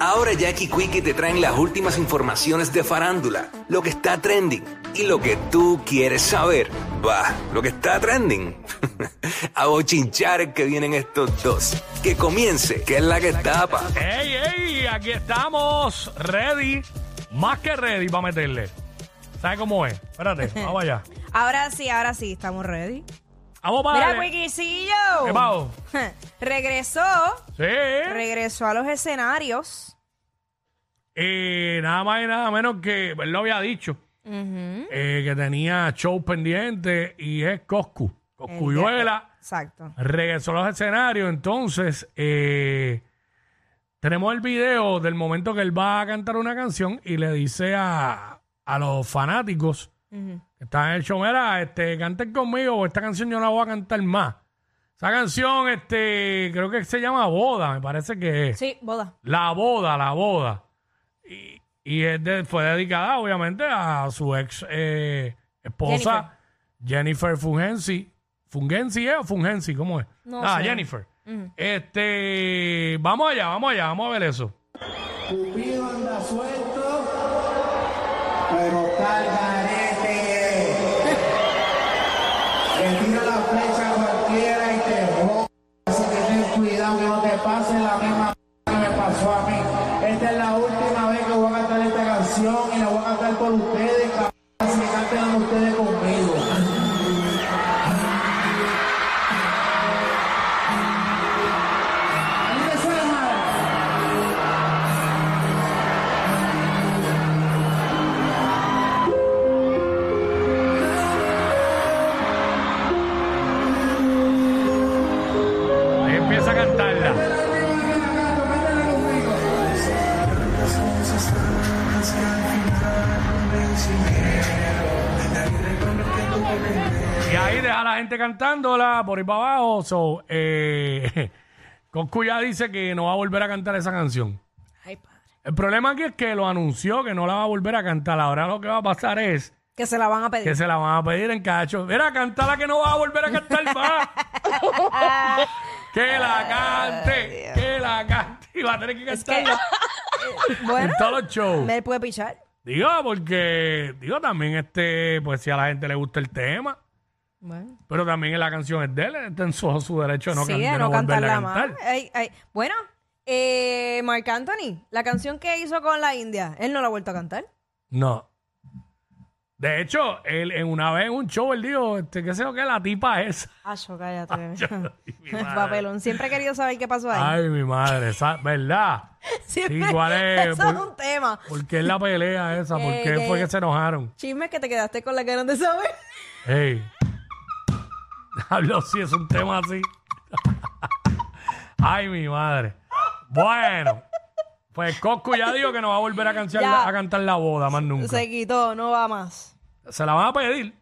Ahora Jackie Quickie te traen las últimas informaciones de farándula, lo que está trending y lo que tú quieres saber. Va, lo que está trending. a bochinchar que vienen estos dos. Que comience, que es la que tapa. ¡Ey, ey! Aquí estamos, ready. Más que ready para meterle. ¿Sabes cómo es? Espérate, vamos allá. Ahora sí, ahora sí, estamos ready. Vamos para Mira. ¿Qué pasó? regresó, Sí. regresó a los escenarios. Y nada más y nada menos que él lo había dicho. eh, que tenía show pendiente y es Coscu. Coscuyuela. Exacto. regresó a los escenarios. Entonces, eh, tenemos el video del momento que él va a cantar una canción y le dice a, a los fanáticos que están en el show, mira, este, canten conmigo, esta canción yo no la voy a cantar más. Esa canción, este, creo que se llama Boda, me parece que es. Sí, boda. La boda, la boda. Y, y es de- fue dedicada, obviamente, a su ex eh, esposa, Jennifer, Fungensi. ¿Fungensi es o Fungensi? ¿Cómo es? No ah, sé. Jennifer. Este, vamos allá, vamos allá, vamos a ver eso. Cupido anda suelto, pero está que no te pase la misma que me pasó a mí. Esta es la última vez que voy a cantar esta canción y la voy a cantar por ustedes. Y ahí deja a la gente cantándola por ahí para abajo. So, eh, dice que no va a volver a cantar esa canción. Ay, padre. El problema aquí es que lo anunció que no la va a volver a cantar. Ahora lo que va a pasar es Que se la van a pedir. que se la van a pedir en cacho. Mira, cántala que no va a volver a cantar más. que la cante, que la cante. Y va a tener que cantarla Bueno, en todos los shows. me puede pichar. Digo, porque, digo, también este, pues si a la gente le gusta el tema, Bueno. pero también la canción es de él, está en su, su derecho de no, sí, can- de no, no cantarla más. cantar. Ay, ay. Bueno, eh, Marc Anthony, la canción que hizo con la India, él no la ha vuelto a cantar. No. De hecho, él en una vez en un show él dijo, este, qué sé yo qué, la tipa es. Acho, cállate. Ay, madre. Papelón. Siempre he querido saber qué pasó ahí. Ay, mi madre, esa- ¿verdad? Siempre- sí, ¿cuál es? Eso Por- es un tema. ¿Por qué es la pelea esa? ¿Por Eh, qué fue que se enojaron? Chisme que te quedaste con la ganas de saber. Hey. Hablo si es un tema así. Ay, mi madre. Bueno. Pues Coscu ya dijo que no va a volver a, cantar Ya. a cantar la boda más nunca. Se quitó, no va más. Se la van a pedir.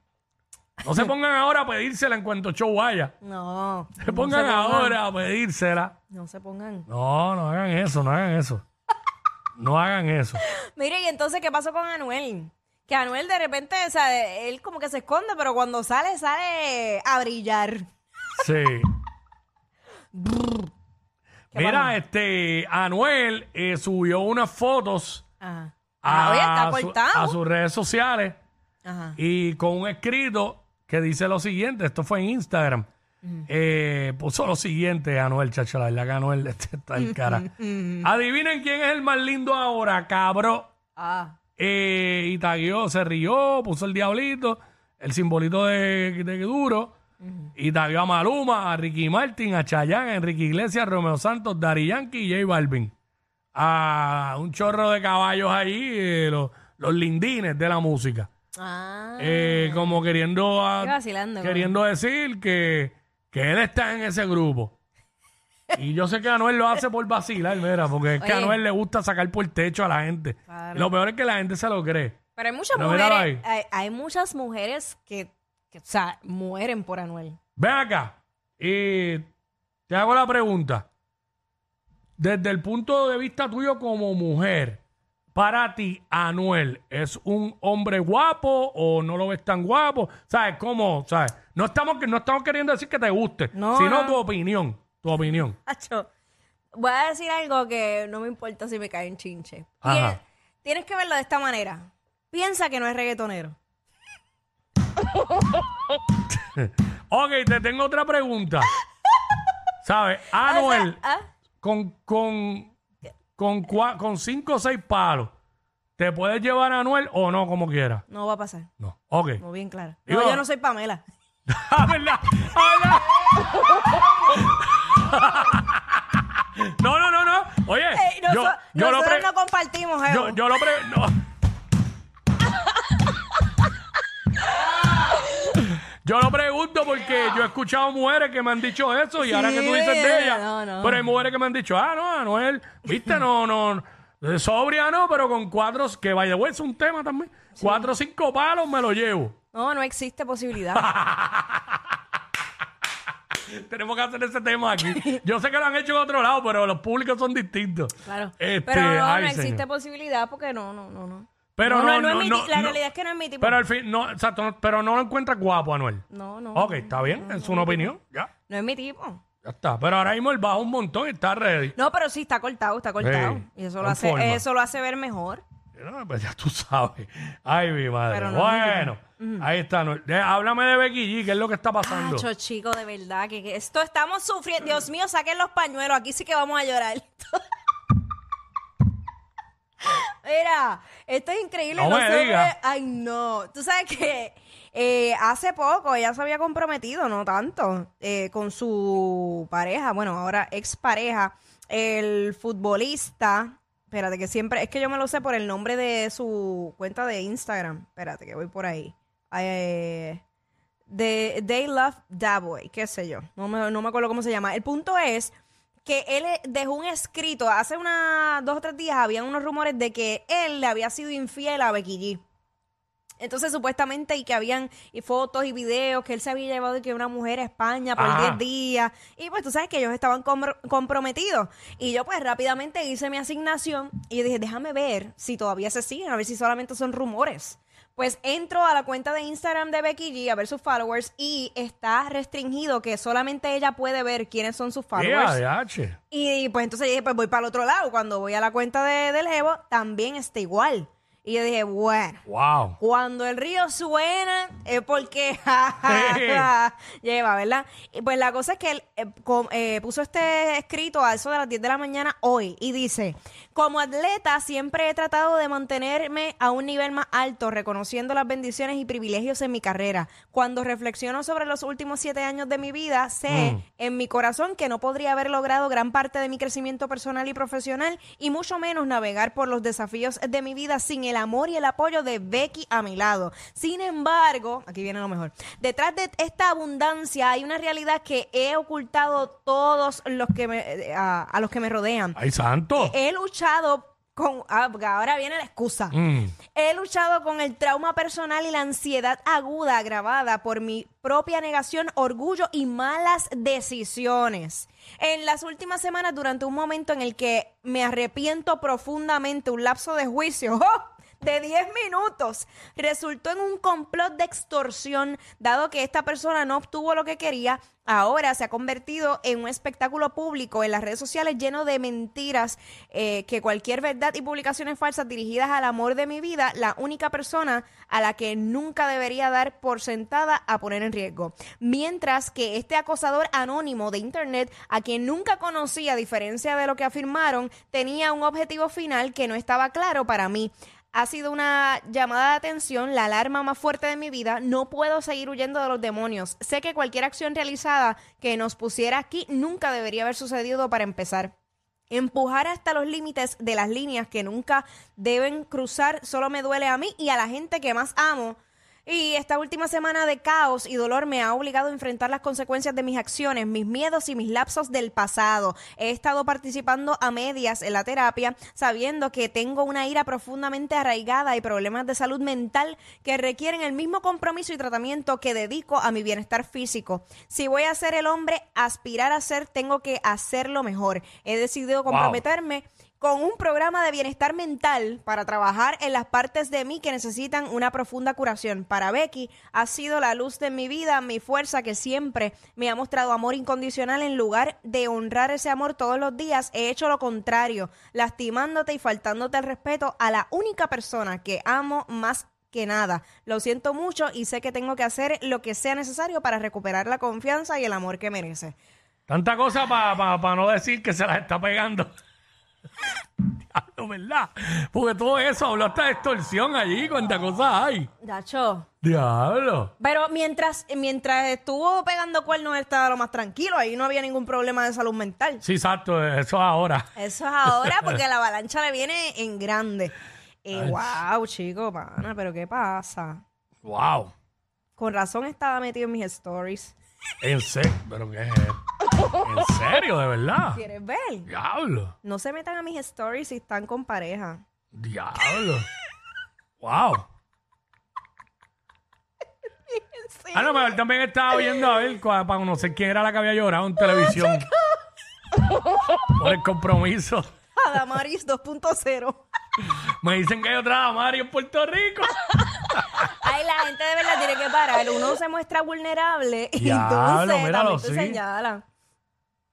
No se pongan ahora a pedírsela en cuanto show vaya. No. Se pongan ahora a pedírsela. No se pongan. No, no hagan eso, no hagan eso. No hagan eso. Mire, y entonces, ¿qué pasó con Anuel? Que Anuel de repente, o sea, él como que se esconde, pero cuando sale, sale a brillar. Sí. ¿Qué Mira, este, Anuel eh, subió unas fotos Ajá. a, Ah, oye, está su- cortado. a sus redes sociales Ajá. y con un escrito que dice lo siguiente, esto fue en Instagram. Eh, puso lo siguiente, Anuel, chacho, la verdad que Anuel este está en cara. Adivinen quién es el más lindo ahora, cabrón. Ah. Eh, y tagueó, se rió, puso el diablito, el simbolito de, de duro. Y tagueó a Maluma, a Ricky Martin, a Chayanne, a Enrique Iglesias, Romeo Santos, Dari Yankee y J Balvin. A un chorro de caballos ahí, eh, los, los lindines de la música. Ah. Eh, como queriendo, a- queriendo decir que, que él está en ese grupo. Y yo sé que Anuel lo hace por vacilar, mira, porque es que a Oye. Anuel le gusta sacar por el techo a la gente. Claro. Lo peor es que la gente se lo cree. Pero hay muchas Pero míralo mujeres, hay, hay muchas mujeres que, que, o sea, mueren por Anuel. Ven acá y te hago la pregunta. Desde el punto de vista tuyo como mujer, para ti, Anuel, ¿es un hombre guapo o no lo ves tan guapo? ¿Sabes cómo? ¿Sabes? No estamos, no estamos queriendo decir que te guste, No, sino no. tu opinión. Tu opinión. Acho, voy a decir algo que no me importa si me cae en chinche. Ajá. Tien- Tienes que verlo de esta manera. Piensa que no es reggaetonero. Ok, te tengo otra pregunta. ¿Sabes? Anuel, ¿Ah? con, con, con, cua- con cinco o seis palos, ¿te puedes llevar a Anuel o no, como quieras? No va a pasar. No. Ok. Muy bien claro. Digo- No, yo no soy Pamela. Ah, ¿verdad? Ah, ¿verdad? Yo, lo pre- no. Yo lo pregunto porque yo he escuchado mujeres que me han dicho eso y ahora que tú dices de ella. no, no. Pero hay mujeres que me han dicho, ah, no, Anuel, viste, no, no, sobria no, pero con cuatro, que vaya, es un tema también. Cuatro o cinco palos me lo llevo. No, no existe posibilidad. Tenemos que hacer ese tema aquí. Yo sé que lo han hecho en otro lado, pero los públicos son distintos. Claro. Este, Pero no, ay, no existe señor. posibilidad porque no, no, no, no. Pero no, no, es mi La realidad es que no es mi tipo. Pero al fin, no, exacto, pero no lo encuentras guapo, Anuel. no, no. Ok, está bien, es una opinión, ya, No es mi tipo. ya está. Pero ahora mismo él baja un montón y está ready. No, pero sí está cortado, está cortado. Sí, y eso lo hace, forma. eso lo hace ver mejor. No, pues ya tú sabes. Ay, mi madre. Pero no, bueno, ahí está. De- háblame de Becky G, ¿qué es lo que está pasando? Acho, chico, de verdad, que, que esto estamos sufriendo. Dios mío, saquen los pañuelos, aquí sí que vamos a llorar. Mira, esto es increíble. No me digas. Ay, no. Tú sabes que eh, hace poco ella se había comprometido, no tanto, eh, con su pareja, bueno, ahora expareja, el futbolista. Espérate, que siempre, es que yo me lo sé por el nombre de su cuenta de Instagram. Espérate, que voy por ahí. Eh, de They Love That Boy, qué sé yo, no me, no me acuerdo cómo se llama. El punto es que él eh, dejó un escrito, hace unas dos o tres días habían unos rumores de que él le había sido infiel a Becky G. Entonces, supuestamente, y que habían y fotos y videos que él se había llevado de que una mujer a España por Ajá. 10 días. Y pues tú sabes que ellos estaban compro- comprometidos. Y yo, pues rápidamente hice mi asignación y dije, déjame ver si todavía se siguen, a ver si solamente son rumores. Pues entro a la cuenta de Instagram de Becky G a ver sus followers y está restringido que solamente ella puede ver quiénes son sus followers. Yeah. Y pues entonces dije, pues voy para el otro lado. Cuando voy a la cuenta de, del Evo, también está igual. Y yo dije, bueno, Wow. cuando el río suena es porque ja, ja, ja, lleva, ¿verdad? Y pues la cosa es que él eh, com- eh, puso este escrito a eso de las 10 de la mañana hoy y dice, como atleta siempre he tratado de mantenerme a un nivel más alto, reconociendo las bendiciones y privilegios en mi carrera. Cuando reflexiono sobre los últimos siete años de mi vida, sé Mm. en mi corazón que no podría haber logrado gran parte de mi crecimiento personal y profesional y mucho menos navegar por los desafíos de mi vida sin el amor y el apoyo de Becky a mi lado. Sin embargo, aquí viene lo mejor. Detrás de esta abundancia hay una realidad que he ocultado todos los que me, eh, a, a los que me rodean. Ay, santo. He luchado con ah, porque ahora viene la excusa. Mm. He luchado con el trauma personal y la ansiedad aguda agravada por mi propia negación, orgullo y malas decisiones. En las últimas semanas, durante un momento en el que me arrepiento profundamente, un lapso de juicio, ¡oh! De 10 minutos resultó en un complot de extorsión, dado que esta persona no obtuvo lo que quería, ahora se ha convertido en un espectáculo público en las redes sociales lleno de mentiras, eh, que cualquier verdad y publicaciones falsas dirigidas al amor de mi vida, la única persona a la que nunca debería dar por sentada a poner en riesgo. Mientras que este acosador anónimo de Internet, a quien nunca conocí, a diferencia de lo que afirmaron, tenía un objetivo final que no estaba claro para mí ha sido una llamada de atención, la alarma más fuerte de mi vida. No puedo seguir huyendo de los demonios. Sé que cualquier acción realizada que nos pusiera aquí nunca debería haber sucedido para empezar. Empujar hasta los límites de las líneas que nunca deben cruzar solo me duele a mí y a la gente que más amo. Y esta última semana de caos y dolor me ha obligado a enfrentar las consecuencias de mis acciones, mis miedos y mis lapsos del pasado. He estado participando a medias en la terapia, sabiendo que tengo una ira profundamente arraigada y problemas de salud mental que requieren el mismo compromiso y tratamiento que dedico a mi bienestar físico. Si voy a ser el hombre, aspirar a ser, tengo que hacerlo mejor. He decidido comprometerme con un programa de bienestar mental para trabajar en las partes de mí que necesitan una profunda curación. Para Becky ha sido la luz de mi vida, mi fuerza que siempre me ha mostrado amor incondicional en lugar de honrar ese amor todos los días. He hecho lo contrario, lastimándote y faltándote el respeto a la única persona que amo más que nada. Lo siento mucho y sé que tengo que hacer lo que sea necesario para recuperar la confianza y el amor que merece. Tanta cosa para no decir que se las está pegando. Diablo, ¿verdad? Porque todo eso habló hasta de extorsión allí, cuántas cosas hay. Dacho. Diablo. Pero mientras, mientras estuvo pegando cuernos, él estaba lo más tranquilo. Ahí no había ningún problema de salud mental. Sí, exacto, eso es ahora. Eso es ahora porque la avalancha le viene en grande. Eh, wow, chico, pana, pero ¿qué pasa? Wow. Con razón estaba metido en mis stories. ¿En serio? ¿Pero qué es esto? ¿En serio? ¿De verdad? ¿Quieres ver? Diablo. No se metan a mis stories si están con pareja. Diablo. wow. Ah, no, pero él también estaba viendo a ver cua- para conocer quién era la que había llorado en televisión. Por el compromiso. Adamaris 2.0. Me dicen que hay otra Mari en Puerto Rico. Ay, la gente de verdad tiene que parar. Uno se muestra vulnerable y Diablo, entonces míralo, también te sí.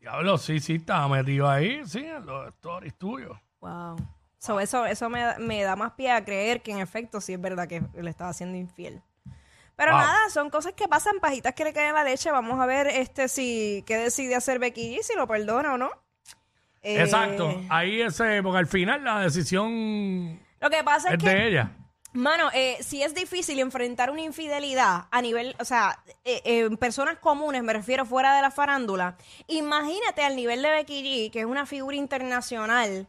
Diablo, sí, sí, estaba metido ahí, sí, en los stories tuyos. Wow. So, eso eso me, me da más pie a creer que en efecto sí es verdad que le estaba haciendo infiel. Pero Wow. nada, son cosas que pasan, pajitas que le caen la leche. Vamos a ver este si qué decide hacer Becky G, si lo perdona o no. Eh, Exacto. Ahí ese, porque al final la decisión Lo que pasa es es que de ella. Mano, eh, si es difícil enfrentar una infidelidad a nivel, o sea, eh, personas comunes, me refiero fuera de la farándula, imagínate al nivel de Becky G, que es una figura internacional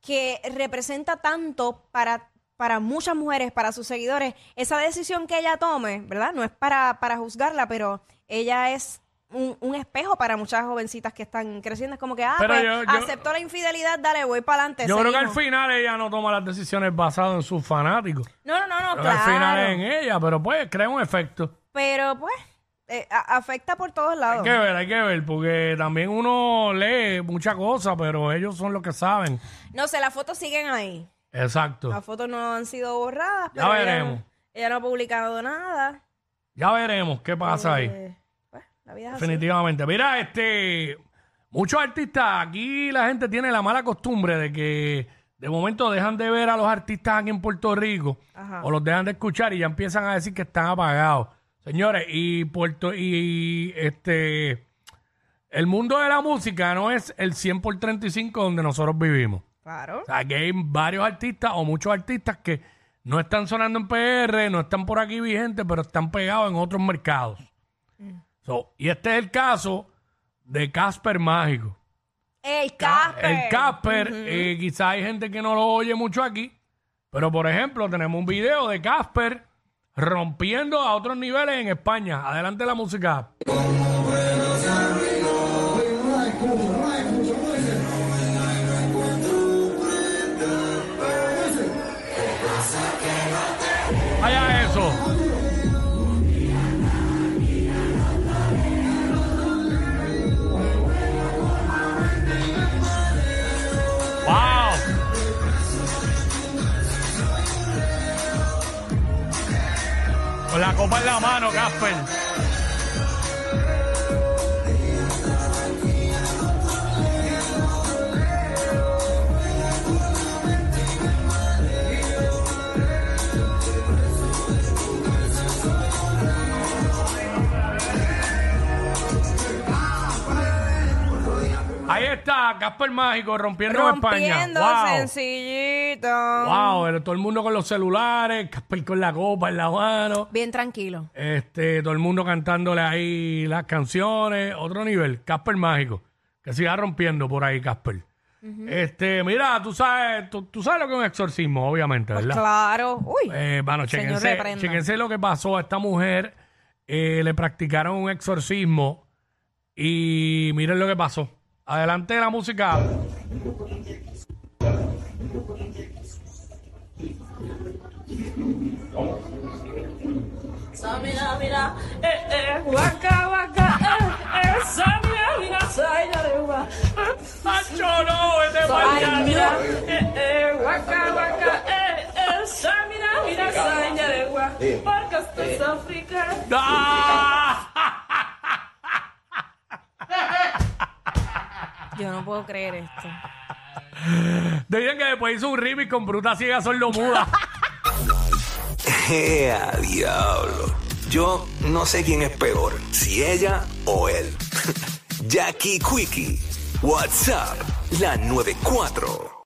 que representa tanto para, para muchas mujeres, para sus seguidores, esa decisión que ella tome, ¿verdad? No es para, para juzgarla, pero ella es un, un espejo para muchas jovencicitas que están creciendo. Es como que, ah, Pero pues, yo- yo- acepto la infidelidad, dale, voy para adelante. Yo creo que al final ella no toma las decisiones basadas en sus fanáticos. No, no, no, no, Creo que claro. Al final es en ella, pero pues crea un efecto. Pero pues, eh, a- afecta por todos Hay lados. que ver, hay que ver, porque también uno lee muchas cosas, pero ellos son los que saben. No sé, las fotos siguen ahí. Exacto. Las fotos no han sido borradas, Ya pero ella veremos. no- Ella, no ha publicado nada. Ya veremos qué pasa ahí. Eh, la vida es así. Definitivamente. Mira, este, muchos artistas, aquí la gente tiene la mala costumbre de que de momento dejan de ver a los artistas aquí en Puerto Rico Ajá. o los dejan de escuchar y ya empiezan a decir que están apagados. Señores, y Puerto, y este, el mundo de la música no es el 100 por 35 donde nosotros vivimos. Claro. O sea, que hay varios artistas o muchos artistas que no están sonando en PR, no están por aquí vigentes, pero están pegados en otros mercados. So, y este es el caso de Casper Mágico. El Casper. El Casper, eh, quizá hay gente que no lo oye mucho aquí, pero por ejemplo, tenemos un video de Casper rompiendo a otros niveles en España. Adelante la música. Vaya eso. En la mano, Casper. Casper Mágico rompiendo, en España. Rompiendo Wow. sencillito. Wow, todo el mundo con los celulares, Casper con la copa en la mano. Bien tranquilo. Este, todo el mundo cantándole ahí las canciones, otro nivel, Casper Mágico. Que siga rompiendo por ahí, Casper. Este, mira, tú sabes, tú, tú sabes lo que es un exorcismo, obviamente, Pues ¿verdad? claro. Uy. Eh, bueno, Señor, chequense, reprenda. chequense lo que pasó a esta mujer. eh, le practicaron un exorcismo y miren lo que pasó. Adelante la música. Mira, mira, eh, eh, waka, waka, eh, eh, mira, mira, saya de gua. ¡Macho, no! ¡Vete Esa pa'l mira, diablo! mira, eh, eh, waka, waka, eh, eh, mira, mira, saya de gua. Porque esto es África. ¡Ah! Yo no puedo creer esto. Dicen que después hizo un remix con Bruta Ciega Sordomuda. ¡Ea, diablo! Yo no sé quién es peor, si ella o él. Jackie Quickie, WhatsApp, la 94.